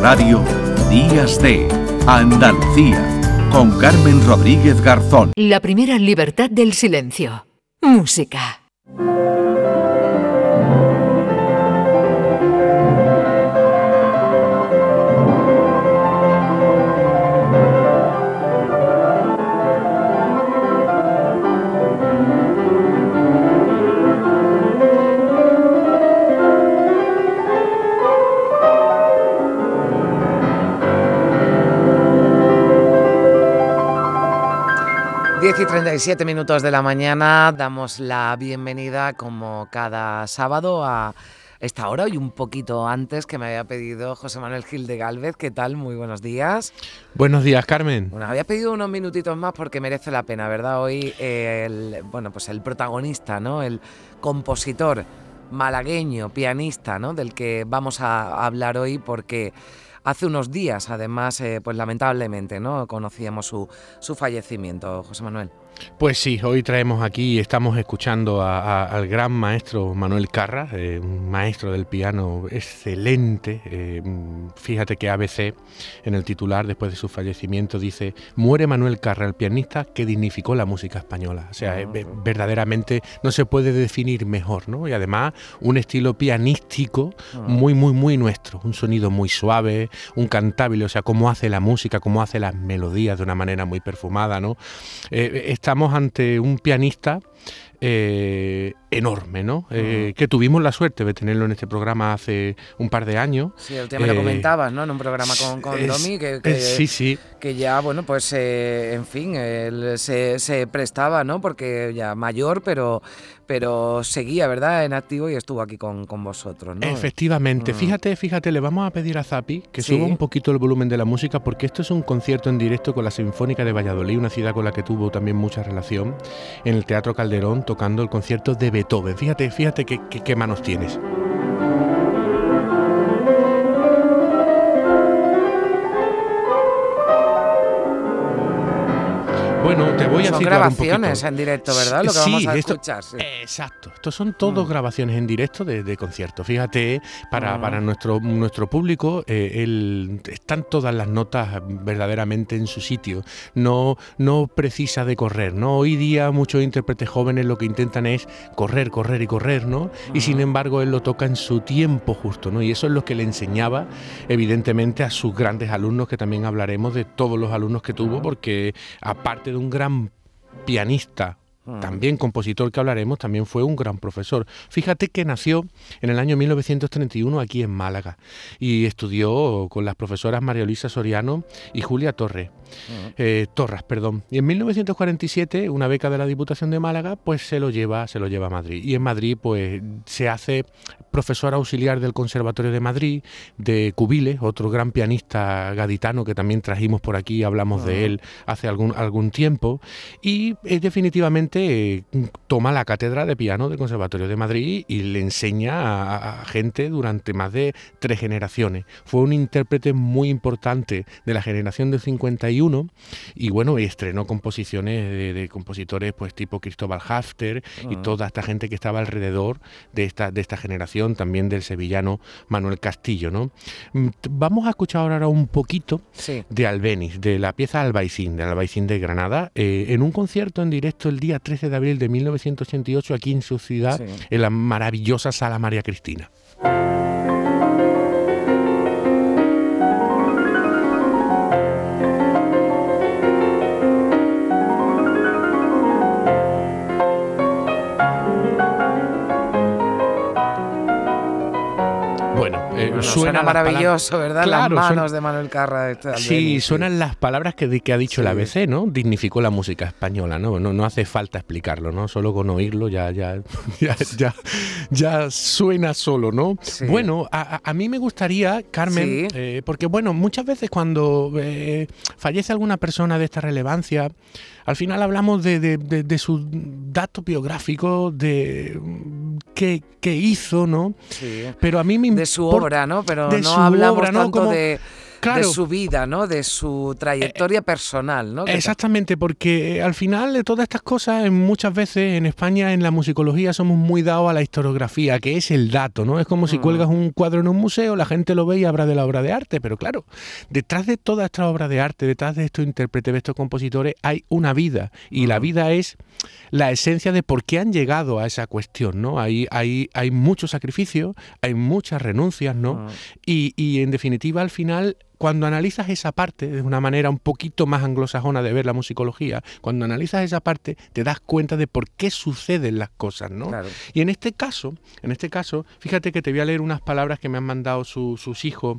radio, Días de Andalucía, con Carmen Rodríguez Garzón. La primera libertad del silencio. Música. 10 y 37 minutos de la mañana damos la bienvenida como cada sábado a esta hora y un poquito antes que me había pedido José Manuel Gil de Galvez. ¿Qué tal? Muy buenos días. Buenos días, Carmen. Bueno, había pedido unos minutitos más porque merece la pena, ¿verdad? Hoy el, bueno, pues el protagonista, ¿no? El compositor malagueño, pianista, ¿no? Del que vamos a hablar hoy porque hace unos días, además, eh, pues lamentablemente, ¿no? Conocíamos su, su fallecimiento, José Manuel. Pues sí, hoy traemos aquí, estamos escuchando al gran maestro Manuel Carra, eh, un maestro del piano excelente. Eh, fíjate que ABC en el titular, después de su fallecimiento, dice, muere Manuel Carra, el pianista que dignificó la música española. O sea, ah, verdaderamente no se puede definir mejor, ¿no? Y además un estilo pianístico ah. muy, muy, muy nuestro, un sonido muy suave, un cantable, o sea, cómo hace la música, cómo hace las melodías de una manera muy perfumada, ¿no? Eh, estamos ante un pianista eh, enorme, ¿no? Eh, que tuvimos la suerte de tenerlo en este programa hace un par de años. Sí, el tema lo eh, comentabas, ¿no? En un programa con, con Domi, que, sí, sí. que ya, bueno, pues, en fin, él se, se, prestaba, ¿no? Porque ya mayor, pero, pero seguía, ¿verdad? En activo y estuvo aquí con, con vosotros, ¿no? Efectivamente. Mm. Fíjate, fíjate, le vamos a pedir a Zapi que suba un poquito el volumen de la música porque esto es un concierto en directo con la Sinfónica de Valladolid, una ciudad con la que tuvo también mucha relación, en el Teatro Calderón, tocando el concierto de Beethoven. Fíjate, fíjate qué manos tienes. Bueno, te voy a Son grabaciones en directo, ¿verdad? Lo que vamos a escuchar. Exacto. Estos son todos mm. grabaciones en directo de, de conciertos. Fíjate, para, mm. para nuestro, nuestro público eh, están todas las notas verdaderamente en su sitio. No, no precisa de correr, ¿no? Hoy día muchos intérpretes jóvenes lo que intentan es correr, correr y correr, ¿no? Y sin embargo él lo toca en su tiempo justo, ¿no? Y eso es lo que le enseñaba, evidentemente, a sus grandes alumnos, que también hablaremos de todos los alumnos que tuvo, porque aparte de un gran pianista, Mm. también compositor que hablaremos, también fue un gran profesor. Fíjate que nació en el año 1931 aquí en Málaga y estudió con las profesoras María Luisa Soriano y Julia Eh, Torras. Perdón. Y en 1947, una beca de la Diputación de Málaga, pues se lo lleva, se lo lleva a Madrid. Y en Madrid, pues se hace profesor auxiliar del Conservatorio de Madrid, de Cubiles, otro gran pianista gaditano que también trajimos por aquí, hablamos de él hace algún, algún tiempo, y eh, definitivamente eh, toma la cátedra de piano del Conservatorio de Madrid y le enseña a, gente durante más de tres generaciones. Fue un intérprete muy importante de la generación del 51 y bueno, estrenó composiciones de, compositores pues tipo Cristóbal Hafter y ah. toda esta gente que estaba alrededor de esta, de esta generación, también del sevillano Manuel Castillo. ¿no? Mm, vamos a escuchar ahora un poquito de Albeniz, de la pieza Albaicín, de Albaicín de Granada, eh, en un concierto en directo el día 13 de abril de 1988 aquí en su ciudad, en la maravillosa Sala María Cristina. Suena, maravilloso, ¿verdad? las manos de Manuel Carra. Este sí, suenan las palabras que, que ha dicho la el ABC, ¿no? Dignificó la música española, ¿no? ¿no? No hace falta explicarlo, ¿no? Solo con oírlo ya, ya, ya, ya, suena solo, ¿no? Bueno, a, mí me gustaría, Carmen, eh, porque bueno, muchas veces cuando eh, fallece alguna persona de esta relevancia, al final hablamos de, de, de, su dato biográfico, de qué, qué hizo, ¿no? Sí. Pero a mí me De su obra, ¿no? Pero no hablamos tanto de de su vida, ¿no? De su trayectoria personal, ¿no? Exactamente, porque al final de todas estas cosas, muchas veces en España, en la musicología, somos muy dados a la historiografía, que es el dato, ¿no? Es como si mm. cuelgas un cuadro en un museo, la gente lo ve y habla de la obra de arte, pero claro, detrás de toda esta obra de arte, detrás de estos intérpretes, de estos compositores, hay una vida, y la mm. vida es la esencia de por qué han llegado a esa cuestión, ¿no? Hay, hay, hay mucho sacrificio, hay muchas renuncias, ¿no? Ah. Y, y en definitiva, al final, cuando analizas esa parte de una manera un poquito más anglosajona de ver la musicología, cuando analizas esa parte te das cuenta de por qué suceden las cosas, ¿no? Y en este caso, en este caso, fíjate que te voy a leer unas palabras que me han mandado sus hijos.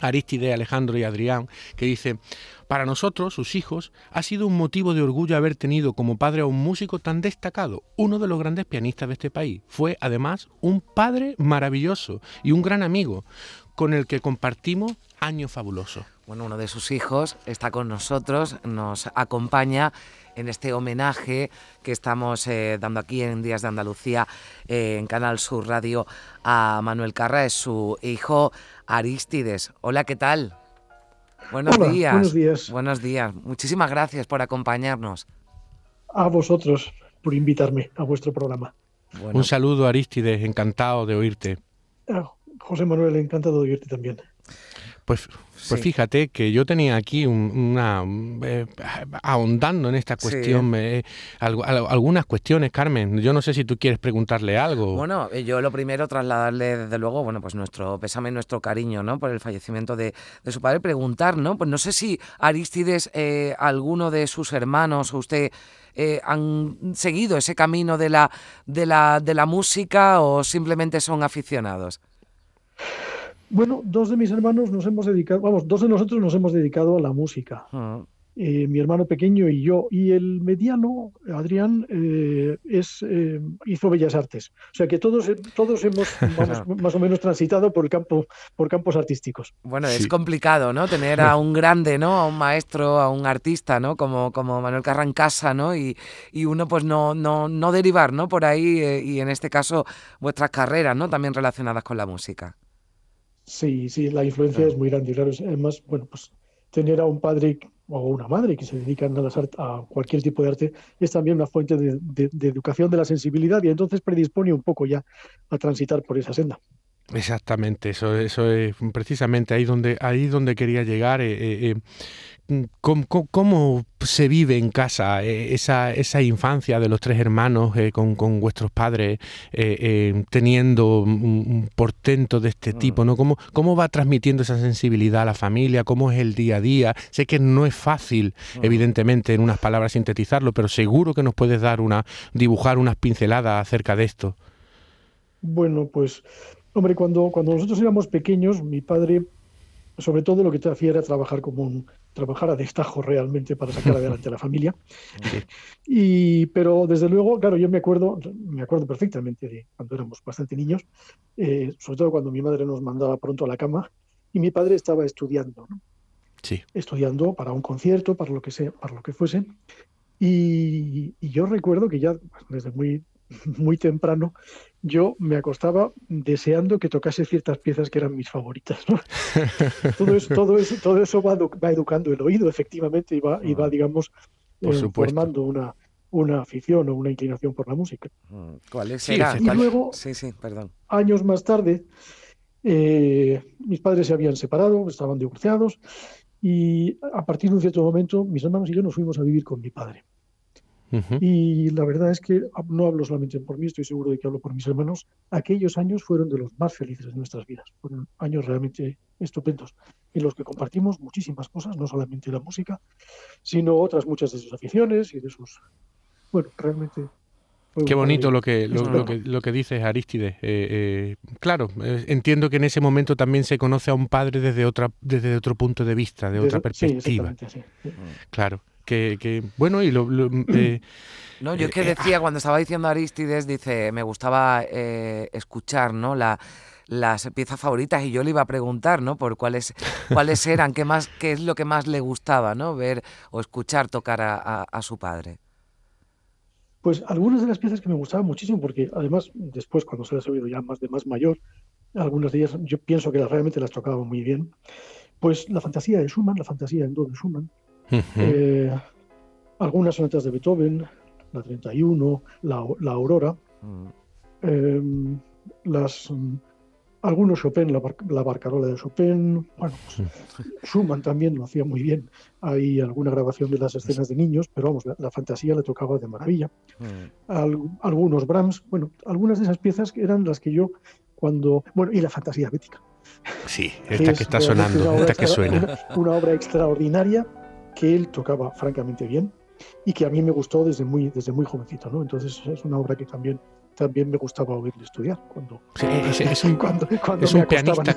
Aristide, Alejandro y Adrián, que dice, para nosotros, sus hijos, ha sido un motivo de orgullo haber tenido como padre a un músico tan destacado, uno de los grandes pianistas de este país. Fue además un padre maravilloso y un gran amigo con el que compartimos años fabulosos. Bueno, uno de sus hijos está con nosotros, nos acompaña en este homenaje que estamos eh, dando aquí en Días de Andalucía eh, en Canal Sur Radio a Manuel Carra, es su hijo Aristides. Hola, ¿qué tal? Buenos días. Buenos días. Buenos días. Muchísimas gracias por acompañarnos. A vosotros por invitarme a vuestro programa. Un saludo, Aristides, encantado de oírte. José Manuel, encantado de oírte también. Pues, pues fíjate que yo tenía aquí una eh, ahondando en esta cuestión eh, algunas cuestiones, Carmen. Yo no sé si tú quieres preguntarle algo. Bueno, eh, yo lo primero trasladarle desde luego, bueno, pues nuestro pésame, nuestro cariño, ¿no? Por el fallecimiento de, su padre. Preguntar, ¿no? Pues no sé si Aristides, alguno de sus hermanos o usted han seguido ese camino de la de la de la música o simplemente son aficionados. Bueno, dos de mis hermanos nos hemos dedicado, vamos, dos de nosotros nos hemos dedicado a la música. Ah. Eh, mi hermano pequeño y yo. Y el mediano, Adrián, eh, es, eh, hizo Bellas Artes. O sea que todos, todos hemos más o menos transitado por el campo, por campos artísticos. Bueno, es complicado, ¿no? Tener a un grande, ¿no? A un maestro, a un artista, ¿no? Como, como Manuel Carran casa, ¿no? Y, y, uno, pues no, no, no derivar, ¿no? Por ahí, y en este caso, vuestras carreras, ¿no? También relacionadas con la música. Sí, sí, la influencia es muy grande. Claro, además, bueno, pues tener a un padre o una madre que se dedican a, las a cualquier tipo de arte es también una fuente de, de, educación de la sensibilidad y entonces predispone un poco ya a transitar por esa senda. Exactamente, eso, eso es precisamente ahí donde, ahí donde quería llegar. Eh, eh, eh ¿Cómo, se vive en casa eh, esa, esa, infancia de los tres hermanos eh, con, vuestros padres eh, teniendo un, portento de este tipo? Mm. ¿no? ¿Cómo, ¿Cómo va transmitiendo esa sensibilidad a la familia? ¿Cómo es el día a día? Sé que no es fácil, mm. evidentemente, en unas palabras sintetizarlo, pero seguro que nos puedes dar una, dibujar unas pinceladas acerca de esto. Bueno, pues, hombre, cuando, cuando nosotros éramos pequeños, mi padre sobre todo lo que te hacía era trabajar como un trabajar a destajo realmente para sacar adelante a la familia. Y, pero desde luego, claro, yo me acuerdo, me acuerdo perfectamente de cuando éramos bastante niños, eh, sobre todo cuando mi madre nos mandaba pronto a la cama y mi padre estaba estudiando, Sí. Estudiando para un concierto, para lo que sea, para lo que fuese. Y, y yo recuerdo que ya desde muy muy temprano, yo me acostaba deseando que tocase ciertas piezas que eran mis favoritas. todo, eso, todo, eso, todo eso va, va, educando el oído, efectivamente, y va, y va ah, digamos, eh, formando una, una afición o una inclinación por la música. Mm, ¿Cuál es? y luego, sí, sí, perdón. años más tarde, eh, mis padres se habían separado, estaban divorciados, y a partir de un cierto momento, mis hermanos y yo nos fuimos a vivir con mi padre. Y la verdad es que no hablo solamente por mí, estoy seguro de que hablo por mis hermanos. Aquellos años fueron de los más felices de nuestras vidas. Fueron años realmente estupendos en los que compartimos muchísimas cosas, no solamente la música, sino otras muchas de sus aficiones y de sus... Bueno, realmente Qué bonito lo que, lo, que, lo que dices, Aristides. Eh, eh, claro, eh, entiendo que en ese momento también se conoce a un padre desde otra desde otro punto de vista, de otra perspectiva. Sí, Claro que, bueno, y lo... Eh, no, yo es que eh, decía, cuando estaba diciendo Aristides, dice, me gustaba eh, escuchar, ¿no? La, las piezas favoritas y yo le iba a preguntar, ¿no? Por cuáles cuáles eran, qué más, qué es lo que más le gustaba, ¿no? Ver o escuchar tocar a, su padre. Pues algunas de las piezas que me gustaban muchísimo, porque además después cuando se las he oído ya más de más mayor, algunas de ellas yo pienso que realmente las tocaba muy bien. Pues la fantasía de Schumann, la fantasía en do de Schumann, eh, algunas sonatas de Beethoven, la 31, la, la Aurora, em, las, algunos Chopin, la, la, barcarola de Chopin, bueno, pues, Schumann también lo hacía muy bien. Hay alguna grabación de las escenas de niños, pero vamos, la, fantasía le tocaba de maravilla. Mm. algunos Brahms, bueno, algunas de esas piezas eran las que yo cuando, bueno, y la fantasía bética. Sí, esta que está sonando, esta que suena. una obra extraordinaria que él tocaba francamente bien y que a mí me gustó desde muy, desde muy jovencito, ¿no? Entonces es una obra que también, también me gustaba oírle estudiar cuando, es, un, cuando, cuando es un pianista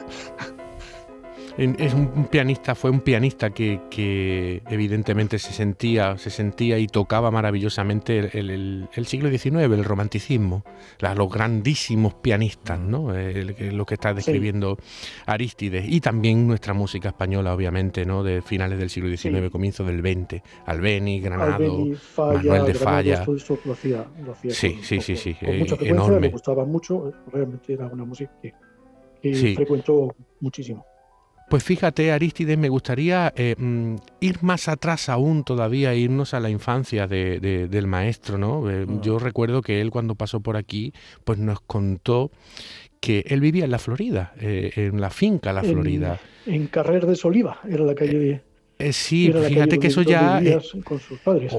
es un pianista, fue un pianista que, evidentemente se sentía, se sentía y tocaba maravillosamente el, siglo XIX, el romanticismo, los grandísimos pianistas, ¿no? lo que está describiendo Aristides. Y también nuestra música española, obviamente, ¿no? De finales del siglo XIX, comienzo del XX. Albeni, Granado, Manuel de Falla. sí, sí, sí, sí, con mucha frecuencia, me gustaba mucho, realmente era una música que, frecuentó muchísimo. Pues fíjate, Aristides, me gustaría eh, mm, ir más atrás aún todavía, irnos a la infancia del maestro, ¿no? Eh, ah. Yo recuerdo que él cuando pasó por aquí, pues nos contó que él vivía en la Florida, eh, en la finca La Florida. En, Carrer de Soliva, era la calle de... sí, fíjate que eso ya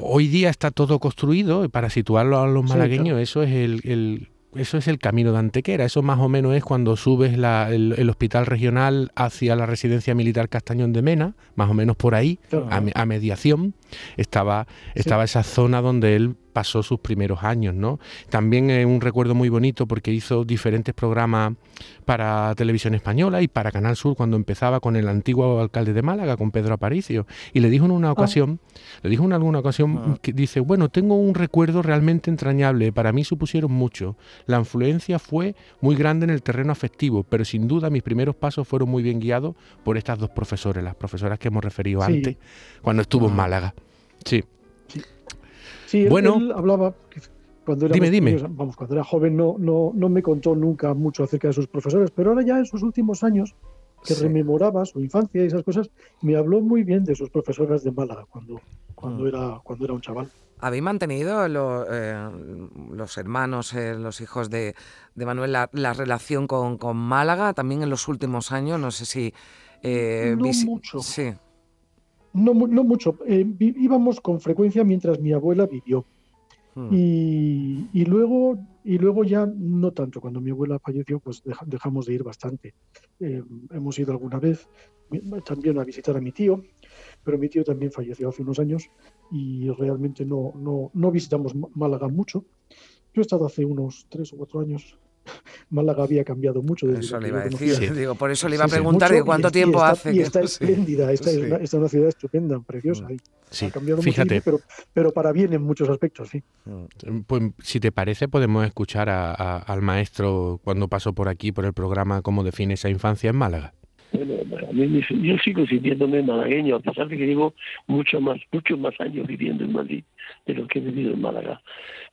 hoy día está todo construido para situarlo a los malagueños. Eso es el, eso es el camino de Antequera. Eso más o menos es cuando subes el, hospital regional hacia la residencia militar Castañón de Mena, más o menos por ahí, a, mediación, estaba, estaba esa zona donde él pasó sus primeros años, ¿no? También es un recuerdo muy bonito porque hizo diferentes programas para Televisión Española y para Canal Sur cuando empezaba con el antiguo alcalde de Málaga, con Pedro Aparicio, y le dijo en una ah. ocasión, le dijo en alguna ocasión ah. que dice, bueno, tengo un recuerdo realmente entrañable, para mí supusieron mucho, la influencia fue muy grande en el terreno afectivo, pero sin duda mis primeros pasos fueron muy bien guiados por estas dos profesoras, las profesoras que hemos referido antes, cuando estuvo en ah. Málaga. Sí. Sí, bueno, él, hablaba cuando era, dime, dime. Vamos, cuando era joven no, no, no me contó nunca mucho acerca de sus profesores, pero ahora ya en sus últimos años, que rememoraba su infancia y esas cosas, me habló muy bien de sus profesoras de Málaga cuando, cuando, mm. era, cuando era un chaval. ¿Habéis mantenido eh, los hermanos, eh, los hijos de, de Manuel, la, relación con, con, Málaga también en los últimos años? No sé si... Eh, no mucho. Sí. No, no mucho. Eh, íbamos con frecuencia mientras mi abuela vivió. Hmm. Y, luego, y luego ya no tanto. Cuando mi abuela falleció, pues dejamos de ir bastante. Eh, hemos ido alguna vez también a visitar a mi tío, pero mi tío también falleció hace unos años y realmente no, no, no visitamos Málaga mucho. Yo he estado hace unos tres o cuatro años Málaga había cambiado mucho. Desde eso le iba a decir, digo, por eso le iba a preguntar de cuánto tiempo hace. Y está espléndida, esta, es una, ciudad estupenda, preciosa. Mm. ha cambiado fíjate. pero, pero para bien en muchos aspectos, sí. Mm. Pues si te parece, podemos escuchar al maestro cuando pasó por aquí, por el programa, cómo define esa infancia en Málaga. Bueno, yo sigo sintiéndome malagueño, a pesar de que llevo mucho más, muchos más años viviendo en Madrid de lo que he vivido en Málaga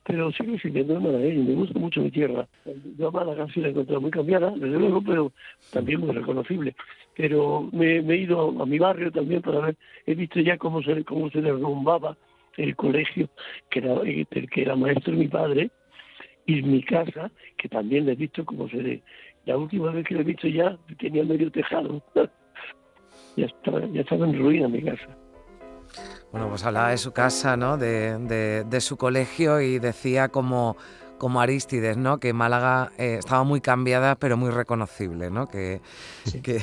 pero sigo sintiendo malagueño, me gusta mucho mi tierra. Yo a Málaga sí la he encontrado muy cambiada, desde luego, pero también muy reconocible. Pero me, he ido a, mi barrio también para ver, he visto ya cómo se, cómo se derrumbaba el colegio que era, el que era maestro mi padre, y mi casa, que también he visto cómo se... De, la última vez que lo he visto ya tenía medio tejado. ya, estaba, ya estaba en ruina mi casa. Bueno, pues hablaba de su casa, ¿no? De, de, su colegio y decía como, como Aristides, ¿no? Que Málaga eh, estaba muy cambiada, pero muy reconocible, ¿no? Que, que,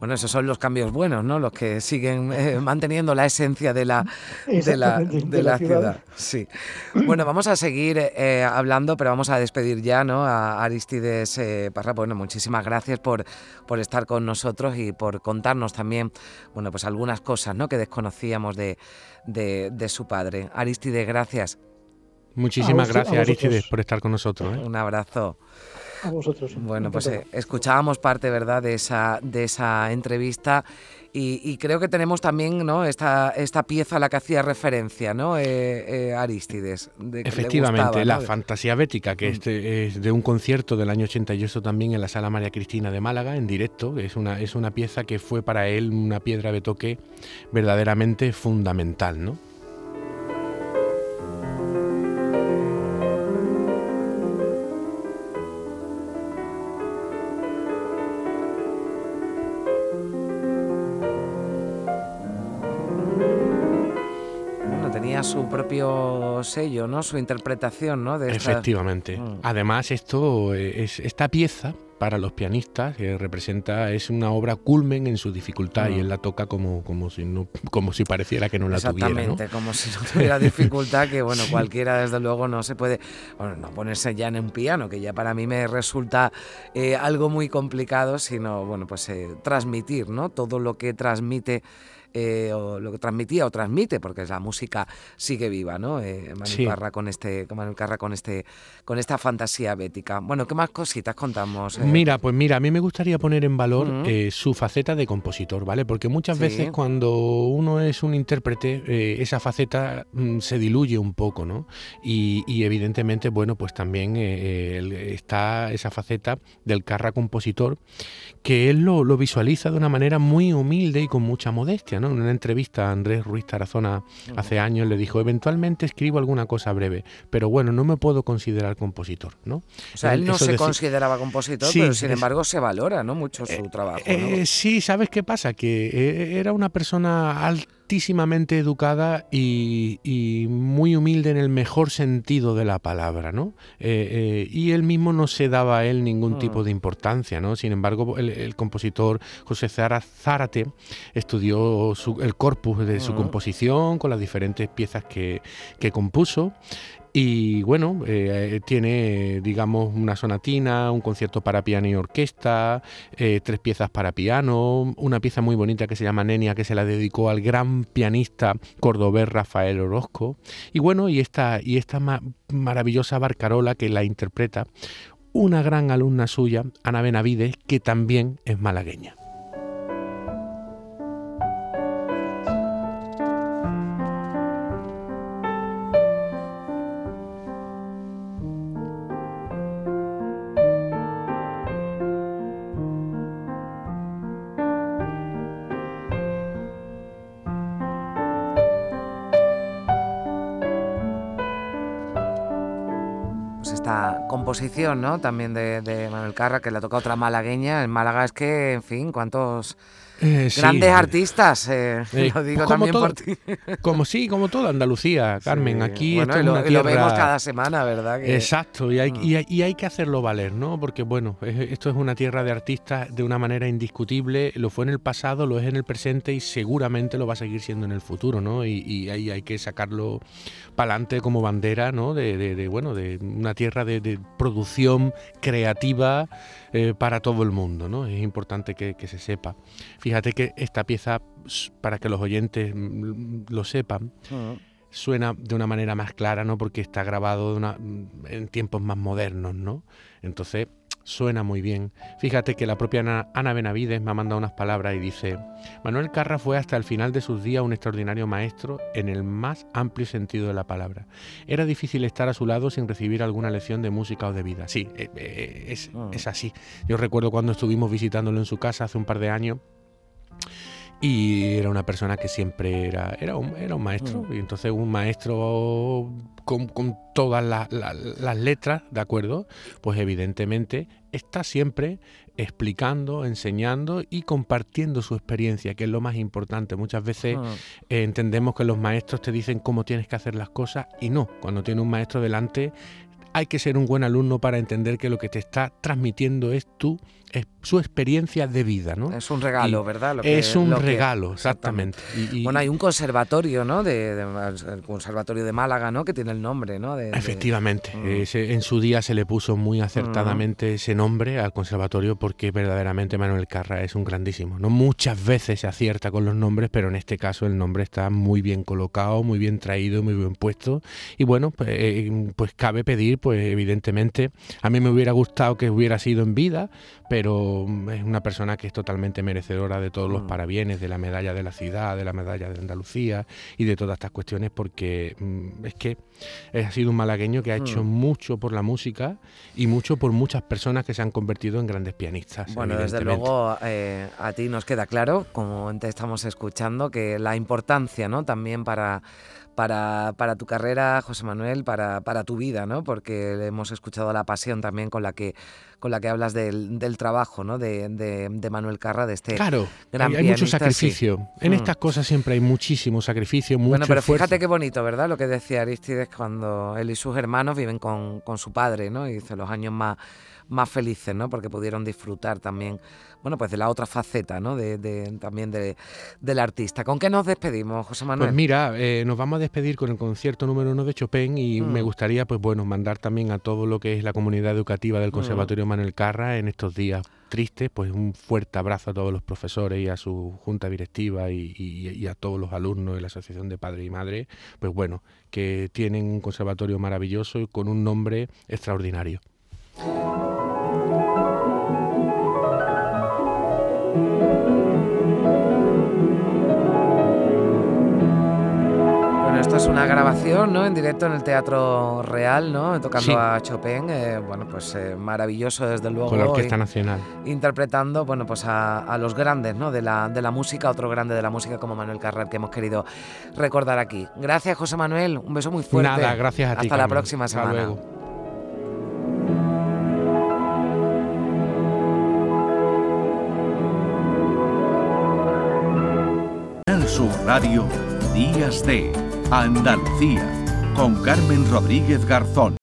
bueno, esos son los cambios buenos, ¿no? Los que siguen eh, manteniendo la esencia de la, de la, de la ciudad. Sí. Bueno, vamos a seguir eh, hablando, pero vamos a despedir ya, ¿no? A Aristides Parra. Bueno, muchísimas gracias por, por estar con nosotros y por contarnos también, bueno, pues algunas cosas, ¿no? Que desconocíamos de, de, su padre. Aristides, gracias. Muchísimas gracias, Aristides, por estar con nosotros. Un abrazo vosotros. Bueno, pues eh, escuchábamos parte, ¿verdad?, de esa, de esa entrevista Y, creo que tenemos también ¿no? esta, esta pieza a la que hacía referencia, ¿no? Eh, eh, Aristides. Efectivamente, la fantasía bética, que mm. este es de un concierto del año 88 también en la Sala María Cristina de Málaga, en directo. Es una, es una pieza que fue para él una piedra de toque verdaderamente fundamental, ¿no? Propio sello, ¿no? Su interpretación, ¿no? De Efectivamente. Mm. Además, esto es esta pieza para los pianistas que representa es una obra culmen en su dificultad y mm. él la toca como, como si no como si pareciera que no la tuviera exactamente como si no tuviera dificultad que bueno cualquiera desde luego no se puede bueno no ponerse ya en un piano que ya para mí me resulta eh, algo muy complicado sino bueno pues eh, transmitir no todo lo que transmite eh, o lo que transmitía o transmite, porque la música sigue viva, ¿no? Eh, Manuel Carra con este, Manuel Carra con este, con esta fantasía bética. Bueno, ¿qué más cositas contamos? Eh? Mira, pues mira, a mí me gustaría poner en valor su faceta de compositor, ¿vale? Porque muchas veces cuando uno es un intérprete, esa faceta mm, se diluye un poco, ¿no? Y, evidentemente, bueno, pues también está esa faceta del Carra compositor, que él lo, lo visualiza de una manera muy humilde y con mucha modestia, ¿no? En una entrevista a Andrés Ruiz Tarazona hace años le dijo, eventualmente escribo alguna cosa breve, pero bueno, no me puedo considerar compositor, ¿no? O sea, él no se consideraba compositor, pero sin embargo se valora, ¿no? Mucho su eh, trabajo. Eh, sí, ¿sabes qué pasa? Que eh, era una persona alta altísimamente educada y, muy humilde en el mejor sentido de la palabra, ¿no? Eh, eh, y él mismo no se daba a él ningún mm. tipo de importancia, ¿no? Sin embargo, el, compositor José Zárate estudió el corpus de su mm. composición con las diferentes piezas que, que compuso y bueno, eh, tiene, digamos, una sonatina, un concierto para piano y orquesta, eh, tres piezas para piano, una pieza muy bonita que se llama Nenia, que se la dedicó al gran pianista cordobés Rafael Orozco. Y bueno, y esta, y esta maravillosa barcarola que la interpreta una gran alumna suya, Ana Benavides, que también es malagueña. Composición, ¿no? También de, Manuel Carra, que le toca otra malagueña. En Málaga es que, en fin, cuántos eh, grandes artistas, eh, lo pues digo por ti. Como sí, como toda Andalucía, Carmen. Aquí esto lo, es una vemos cada semana, ¿verdad? Exacto, y hay, mm. y, hay, que hacerlo valer, ¿no? Porque, bueno, esto es una tierra de artistas de una manera indiscutible. Lo fue en el pasado, lo es en el presente y seguramente lo va a seguir siendo en el futuro, ¿no? Y, ahí hay que sacarlo para adelante como bandera, ¿no? De, bueno, de una tierra de, producción creativa eh, para todo el mundo, ¿no? Es importante que, que se sepa. Fíjate que esta pieza, para que los oyentes mm, lo sepan, suena de una manera más clara, ¿no? Porque está grabado de una, en tiempos más modernos, ¿no? Entonces suena muy bien. Fíjate que la propia Ana Benavides me ha mandado unas palabras y dice, Manuel Carra fue hasta el final de sus días un extraordinario maestro en el más amplio sentido de la palabra. Era difícil estar a su lado sin recibir alguna lección de música o de vida. Sí, eh, eh, es, es así. Yo recuerdo cuando estuvimos visitándolo en su casa hace un par de años, y era una persona que siempre era, era, un, era un maestro, mm. y entonces un maestro con, todas las letras, ¿de acuerdo? Pues evidentemente está siempre explicando, enseñando y compartiendo su experiencia, que es lo más importante. Muchas veces ah. entendemos que los maestros te dicen cómo tienes que hacer las cosas y no, cuando tiene un maestro delante hay que ser un buen alumno para entender que lo que te está transmitiendo es tú es su experiencia de vida, ¿no? Es un regalo, ¿verdad? es un regalo, exactamente. bueno, hay un conservatorio, ¿no? De, el conservatorio de Málaga, ¿no? Que tiene el nombre, ¿no? Efectivamente, mm. en su día se le puso muy acertadamente mm. ese nombre al conservatorio porque verdaderamente Manuel Carra es un grandísimo. No muchas veces se acierta con los nombres, pero en este caso el nombre está muy bien colocado, muy bien traído, muy bien puesto. Y bueno, pues, eh, pues cabe pedir, pues evidentemente, a mí me hubiera gustado que hubiera sido en vida, pero pero es una persona que es totalmente merecedora de todos los mm. parabienes, de la medalla de la ciudad, de la medalla de Andalucía y de todas estas cuestiones, porque mm, es que ha sido un malagueño que ha hecho mm. mucho por la música y mucho por muchas personas que se han convertido en grandes pianistas. Bueno, desde luego eh, a ti nos queda claro, como te estamos escuchando, que la importancia ¿no? también para para, para, tu carrera, José Manuel, para, para, tu vida, ¿no? Porque hemos escuchado la pasión también con la que, con la que hablas del, del trabajo, ¿no? De, de, Manuel Carra, de este claro, gran hay, hay mucho sacrificio. En mm. estas cosas siempre hay muchísimo sacrificio, mucho Bueno, pero fíjate qué bonito, ¿verdad? Lo que decía Aristides cuando él y sus hermanos viven con, con su padre, ¿no? Y dice los años más más felices, ¿no? Porque pudieron disfrutar también, bueno, pues de la otra faceta, ¿no? De, también de, del artista. ¿Con qué nos despedimos, José Manuel? Pues mira, eh, nos vamos a despedir con el concierto número uno de Chopin y me mm. gustaría, pues bueno, mandar también a todo lo que es la comunidad educativa del mm. Manuel Carra en estos días tristes, pues un fuerte abrazo a todos los profesores y a su junta directiva y, y, a todos los alumnos de la Asociación de Padres y Madres, pues bueno, que tienen un conservatorio maravilloso y con un nombre extraordinario. Esto es una grabación, ¿no? En directo en el Teatro Real, ¿no? Tocando a Chopin, eh, bueno, pues eh, maravilloso desde luego. Con la Orquesta Nacional. Interpretando, bueno, pues a, los grandes, ¿no? De la, de la música, otro grande de la música como Manuel Carrer, que hemos querido recordar aquí. Gracias, José Manuel. Un beso muy fuerte. Nada, gracias a ti. Hasta la próxima semana. Hasta luego. Su Radio Días de Andalucía con Carmen Rodríguez Garzón.